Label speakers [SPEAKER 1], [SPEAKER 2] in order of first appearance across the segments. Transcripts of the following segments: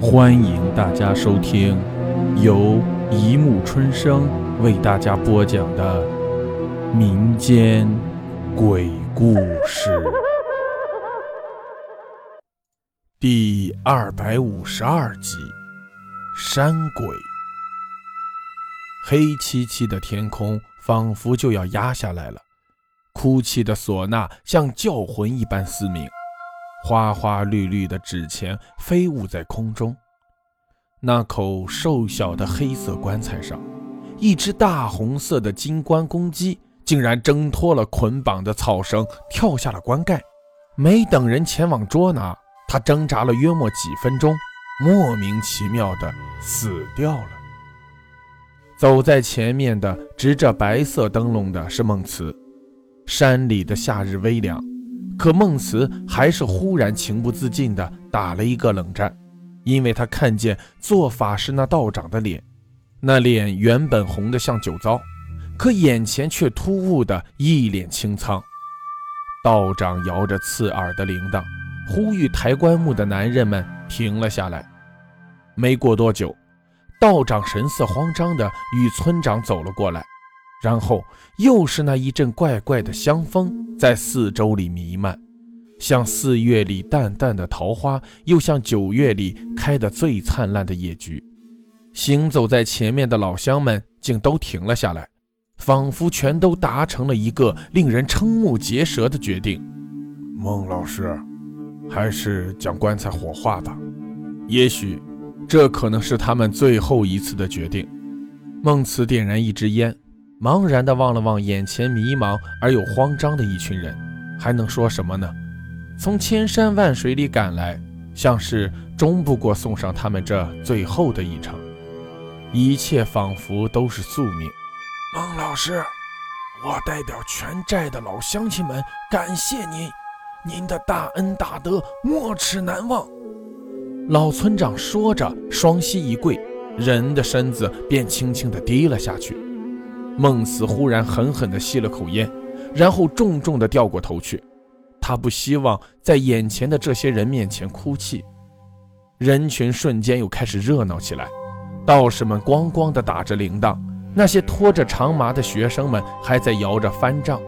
[SPEAKER 1] 欢迎大家收听由一木春生为大家播讲的民间鬼故事第二百五十二集《山鬼》。黑漆漆的天空仿佛就要压下来了，哭泣的唢呐像叫魂一般嘶鸣。花花绿绿的纸钱飞舞在空中，那口瘦小的黑色棺材上，一只大红色的金冠公鸡竟然挣脱了捆绑的草绳，跳下了棺盖。没等人前往捉拿，它挣扎了约莫几分钟，莫名其妙的死掉了。走在前面的，执着白色灯笼的是孟慈。山里的夏日微凉。可孟慈还是忽然情不自禁地打了一个冷战，因为他看见做法事那道长的脸，那脸原本红得像酒糟，可眼前却突兀的一脸清苍。道长摇着刺耳的铃铛，呼吁抬棺木的男人们停了下来。没过多久，道长神色慌张地与村长走了过来。然后又是那一阵怪怪的香风在四周里弥漫，像四月里淡淡的桃花，又像九月里开得最灿烂的野菊。行走在前面的老乡们竟都停了下来，仿佛全都达成了一个令人瞠目结舌的决定。
[SPEAKER 2] 孟老师，还是将棺材火化吧。
[SPEAKER 1] 也许，这可能是他们最后一次的决定。孟慈点燃一支烟。茫然地望了望眼前迷茫而又慌张的一群人，还能说什么呢？从千山万水里赶来，像是终不过送上他们这最后的一程。一切仿佛都是宿命。
[SPEAKER 2] 孟老师，我代表全寨的老乡亲们感谢您，您的大恩大德没齿难忘。
[SPEAKER 1] 老村长说着，双膝一跪，人的身子便轻轻地低了下去。孟慈忽然狠狠地吸了口烟，然后重重地掉过头去。他不希望在眼前的这些人面前哭泣。人群瞬间又开始热闹起来，道士们咣咣地打着铃铛，那些拖着长麻的学生们还在摇着翻帐，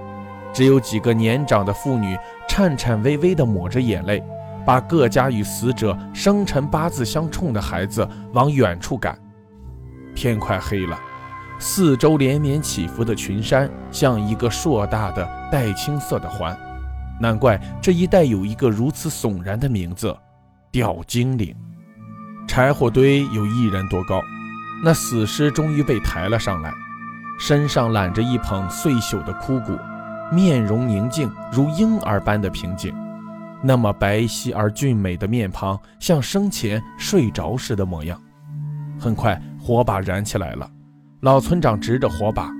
[SPEAKER 1] 只有几个年长的妇女颤颤巍巍地抹着眼泪，把各家与死者生辰八字相冲的孩子往远处赶。天快黑了。四周连绵起伏的群山，像一个硕大的带青色的环，难怪这一带有一个如此悚然的名字——吊精岭。柴火堆有一人多高，那死尸终于被抬了上来，身上揽着一捧碎朽的枯骨，面容宁静如婴儿般的平静，那么白皙而俊美的面庞，像生前睡着时的模样。很快，火把燃起来了。老村长执着火把，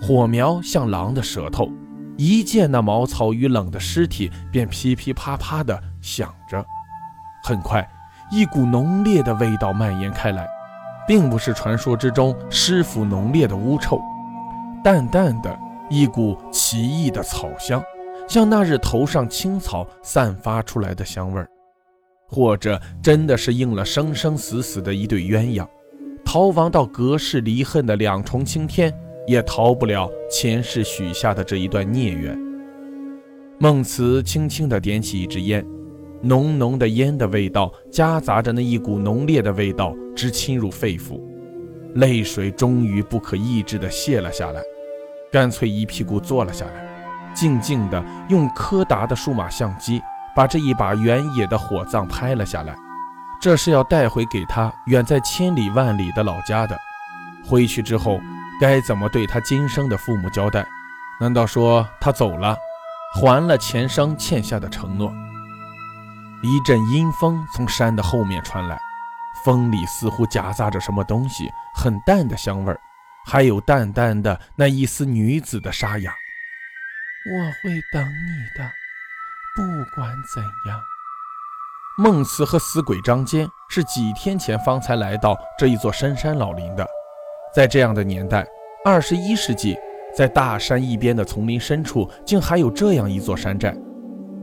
[SPEAKER 1] 火苗像狼的舌头，一见那茅草与冷的尸体，便噼噼啪啪地响着。很快，一股浓烈的味道蔓延开来，并不是传说之中尸腐浓烈的污臭，淡淡的一股奇异的草香，像那日头上青草散发出来的香味儿，或者真的是应了生生死死的一对鸳鸯。逃亡到隔世离恨的两重青天，也逃不了前世许下的这一段孽缘。孟慈轻轻地点起一支烟，浓浓的烟的味道夹杂着那一股浓烈的味道，直侵入肺腑。泪水终于不可抑制地泻了下来，干脆一屁股坐了下来，静静地用柯达的数码相机把这一把原野的火葬拍了下来。这是要带回给他远在千里万里的老家的。回去之后，该怎么对他今生的父母交代？难道说他走了，还了前生欠下的承诺？一阵阴风从山的后面传来，风里似乎夹杂着什么东西，很淡的香味儿，还有淡淡的那一丝女子的沙哑。
[SPEAKER 3] 我会等你的，不管怎样。
[SPEAKER 1] 孟慈和死鬼张坚是几天前方才来到这一座深山老林的。在这样的年代，二十一世纪，在大山一边的丛林深处，竟还有这样一座山寨。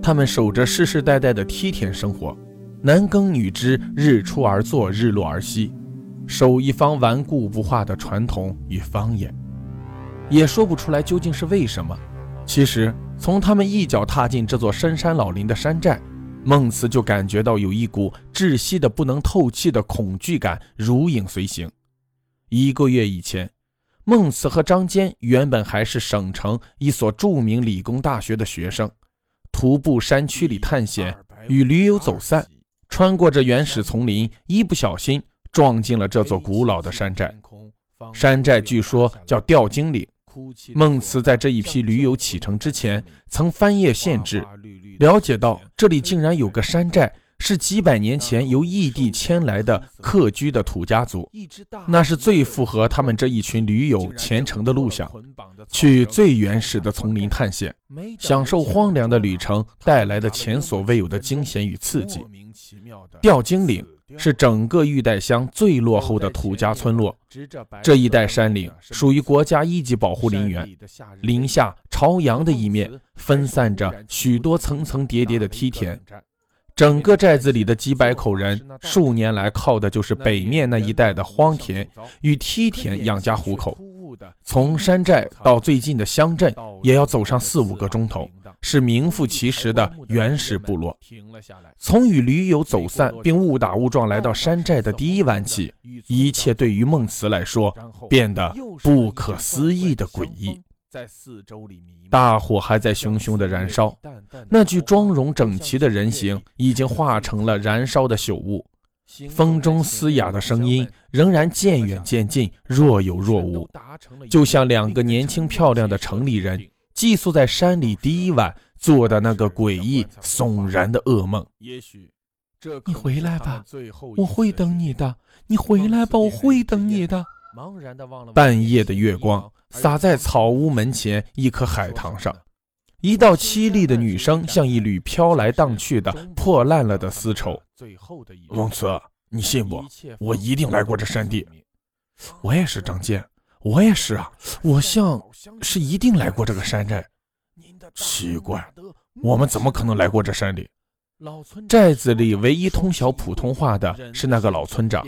[SPEAKER 1] 他们守着世世代代的梯田生活，男耕女织，日出而作，日落而息，守一方顽固不化的传统与方言，也说不出来究竟是为什么。其实，从他们一脚踏进这座深山老林的山寨，孟慈就感觉到有一股窒息的不能透气的恐惧感如影随形。一个月以前，孟慈和张坚原本还是省城一所著名理工大学的学生，徒步山区里探险，与驴友走散。穿过这原始丛林，一不小心撞进了这座古老的山寨。山寨据说叫吊精岭。孟慈在这一批驴友启程之前，曾翻页县志，了解到这里竟然有个山寨，是几百年前由异地迁来的客居的土家族。那是最符合他们这一群驴友虔诚的路线，去最原始的丛林探险，享受荒凉的旅程带来的前所未有的惊险与刺激。吊精岭是整个玉带乡最落后的土家村落。这一带山岭属于国家一级保护林园，林下朝阳的一面分散着许多层层叠叠的梯田。整个寨子里的几百口人，数年来靠的就是北面那一带的荒田与梯田养家糊口。从山寨到最近的乡镇，也要走上四五个钟头。是名副其实的原始部落。从与驴友走散并误打误撞来到山寨的第一晚起，一切对于孟慈来说变得不可思议的诡异。大火还在熊熊的燃烧，那具妆容整齐的人形已经化成了燃烧的朽物。风中嘶哑的声音仍然渐远渐近，若有若无，就像两个年轻漂亮的城里人。寄宿在山里第一晚做的那个诡异悚然的噩梦。也许，
[SPEAKER 3] 你回来吧，我会等你的。你回来吧，我会等你的。
[SPEAKER 1] 半夜的月光洒在草屋门前一棵海棠上，一道凄厉的女声像一缕飘来荡去的破烂了的丝绸。
[SPEAKER 2] 孟慈，你信不？我一定来过这山地。
[SPEAKER 1] 我也是张健。我也是啊，我像是一定来过这个山寨。
[SPEAKER 2] 奇怪，我们怎么可能来过这山里？
[SPEAKER 1] 寨子里唯一通晓普通话的是那个老村长。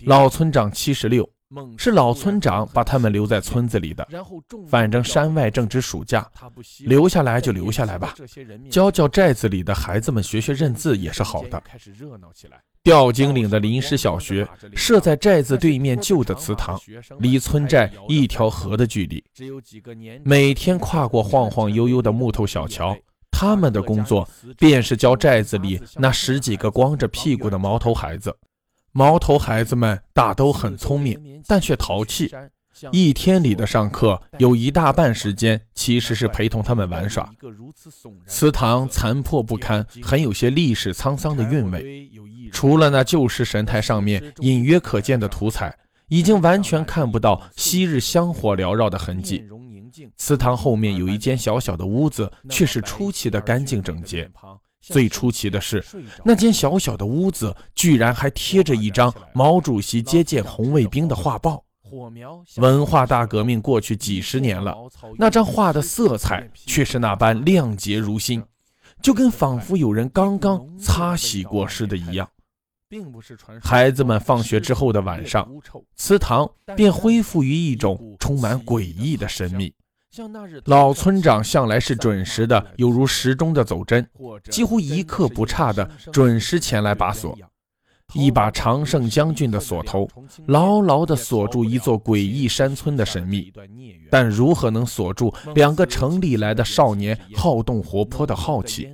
[SPEAKER 1] 老村长七十六，是老村长把他们留在村子里的。反正山外正值暑假，留下来就留下来吧，教教寨子里的孩子们学学认字也是好的。吊精岭的临时小学设在寨子对面旧的祠堂，离村寨一条河的距离。每天跨过晃晃悠悠的木头小桥，他们的工作便是教寨子里那十几个光着屁股的毛头孩子。毛头孩子们大都很聪明，但却淘气。一天里的上课有一大半时间其实是陪同他们玩耍。祠堂残破不堪，很有些历史沧桑的韵味。除了那旧时神台上面隐约可见的图彩，已经完全看不到昔日香火缭绕的痕迹。祠堂后面有一间小小的屋子，却是出奇的干净整洁。最出奇的是，那间小小的屋子居然还贴着一张毛主席接见红卫兵的画报。文化大革命过去几十年了，那张画的色彩却是那般亮洁如新，就跟仿佛有人刚刚擦洗过似的一样。并不是传孩子们放学之后的晚上，祠堂便恢复于一种充满诡异的神秘。老村长向来是准时的，犹如时钟的走针，几乎一刻不差的准时前来把锁。一把常胜将军的锁头，牢牢地锁住一座诡异山村的神秘，但如何能锁住两个城里来的少年好动活泼的好奇？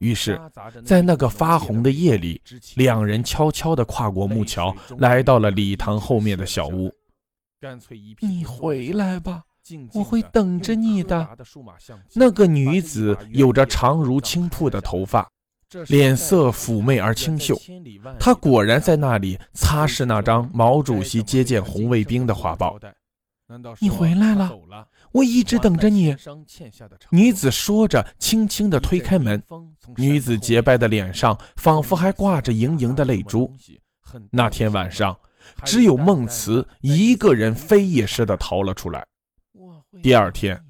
[SPEAKER 1] 于是，在那个发红的夜里，两人悄悄地跨过木桥，来到了礼堂后面的小屋。
[SPEAKER 3] 你回来吧，我会等着你的。
[SPEAKER 1] 那个女子有着长如青瀑的头发。脸色妩媚而清秀，她果然在那里擦拭那张毛主席接见红卫兵的画报。
[SPEAKER 3] 你回来了，我一直等着你。
[SPEAKER 1] 女子说着，轻轻地推开门。女子洁白的脸上仿佛还挂着盈盈的泪珠。那天晚上，只有孟慈一个人飞也似的逃了出来。第二天，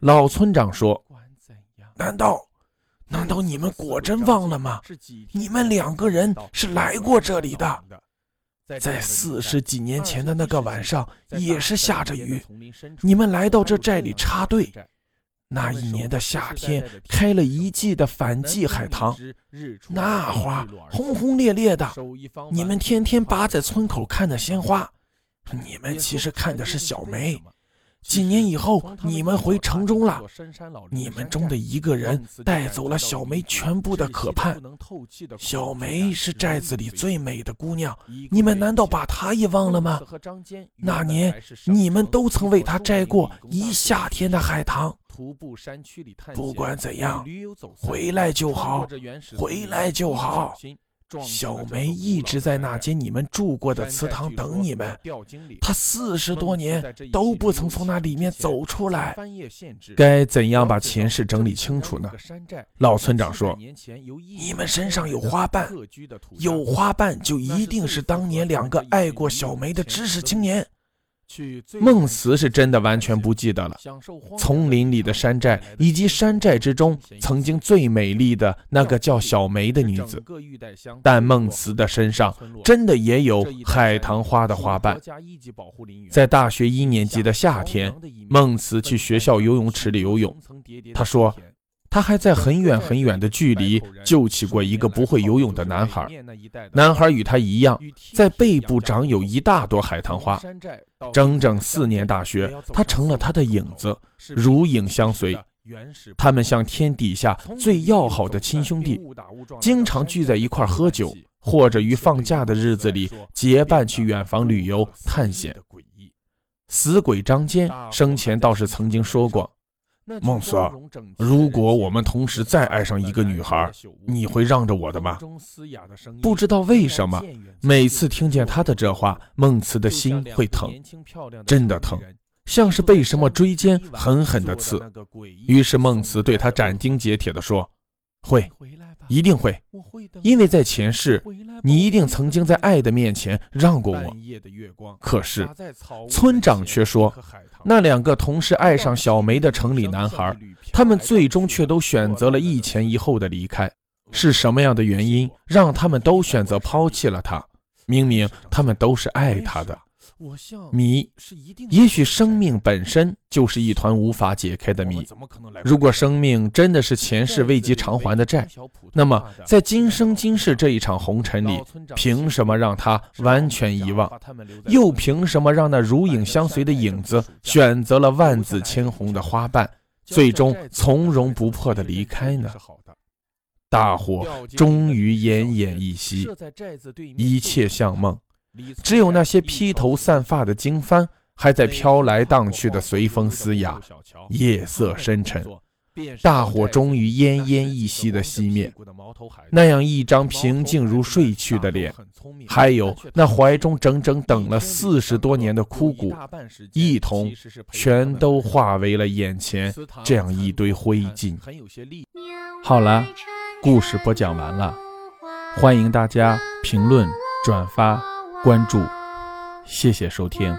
[SPEAKER 1] 老村长说：“
[SPEAKER 2] 难道？”难道你们果真忘了吗？你们两个人是来过这里的，在四十几年前的那个晚上，也是下着雨，你们来到这寨里插队。那一年的夏天，开了一季的反季海棠，那花轰轰烈烈的，你们天天扒在村口看的鲜花，你们其实看的是小梅。几年以后，你们回城中了。你们中的一个人带走了小梅全部的渴盼。小梅是寨子里最美的姑娘，你们难道把她也忘了吗？那年你们都曾为她摘过一夏天的海棠。不管怎样，回来就好，回来就好。小梅一直在那间你们住过的祠堂等你们，她四十多年都不曾从那里面走出来。
[SPEAKER 1] 该怎样把前世整理清楚呢？老村长说：“
[SPEAKER 2] 你们身上有花瓣，有花瓣就一定是当年两个爱过小梅的知识青年。”
[SPEAKER 1] 孟慈是真的完全不记得了，丛林里的山寨以及山寨之中曾经最美丽的那个叫小梅的女子，但孟慈的身上真的也有海棠花的花瓣。在大学一年级的夏天，孟慈去学校游泳池里游泳，他说。他还在很远很远的距离救起过一个不会游泳的男孩，男孩与他一样，在背部长有一大朵海棠花。整整四年大学，他成了他的影子，如影相随。他们像天底下最要好的亲兄弟，经常聚在一块喝酒，或者于放假的日子里结伴去远方旅游探险。死鬼张坚生前倒是曾经说过。
[SPEAKER 2] 孟思，如果我们同时再爱上一个女孩，你会让着我的吗？
[SPEAKER 1] 不知道为什么，每次听见他的这话，孟慈的心会疼，真的疼，像是被什么锥尖狠狠的刺。于是孟慈对他斩钉截铁地说：“会。”一定会，因为在前世，你一定曾经在爱的面前让过我。可是，村长却说，那两个同时爱上小梅的城里男孩，他们最终却都选择了一前一后的离开。是什么样的原因让他们都选择抛弃了他？明明他们都是爱他的。谜，也许生命本身就是一团无法解开的谜。如果生命真的是前世未及偿还的债，那么在今生今世这一场红尘里，凭什么让他完全遗忘？又凭什么让那如影相随的影子选择了万紫千红的花瓣，最终从容不迫地离开呢？大火终于奄奄一息，一切像梦。只有那些披头散发的经幡还在飘来荡去的随风嘶哑。夜色深沉，大火终于奄奄一息的熄灭。那样一张平静如睡去的脸，还有那怀中整整等了四十多年的枯骨，一同全都化为了眼前这样一堆灰烬。好了，故事播讲完了，欢迎大家评论转发。关注，谢谢收听。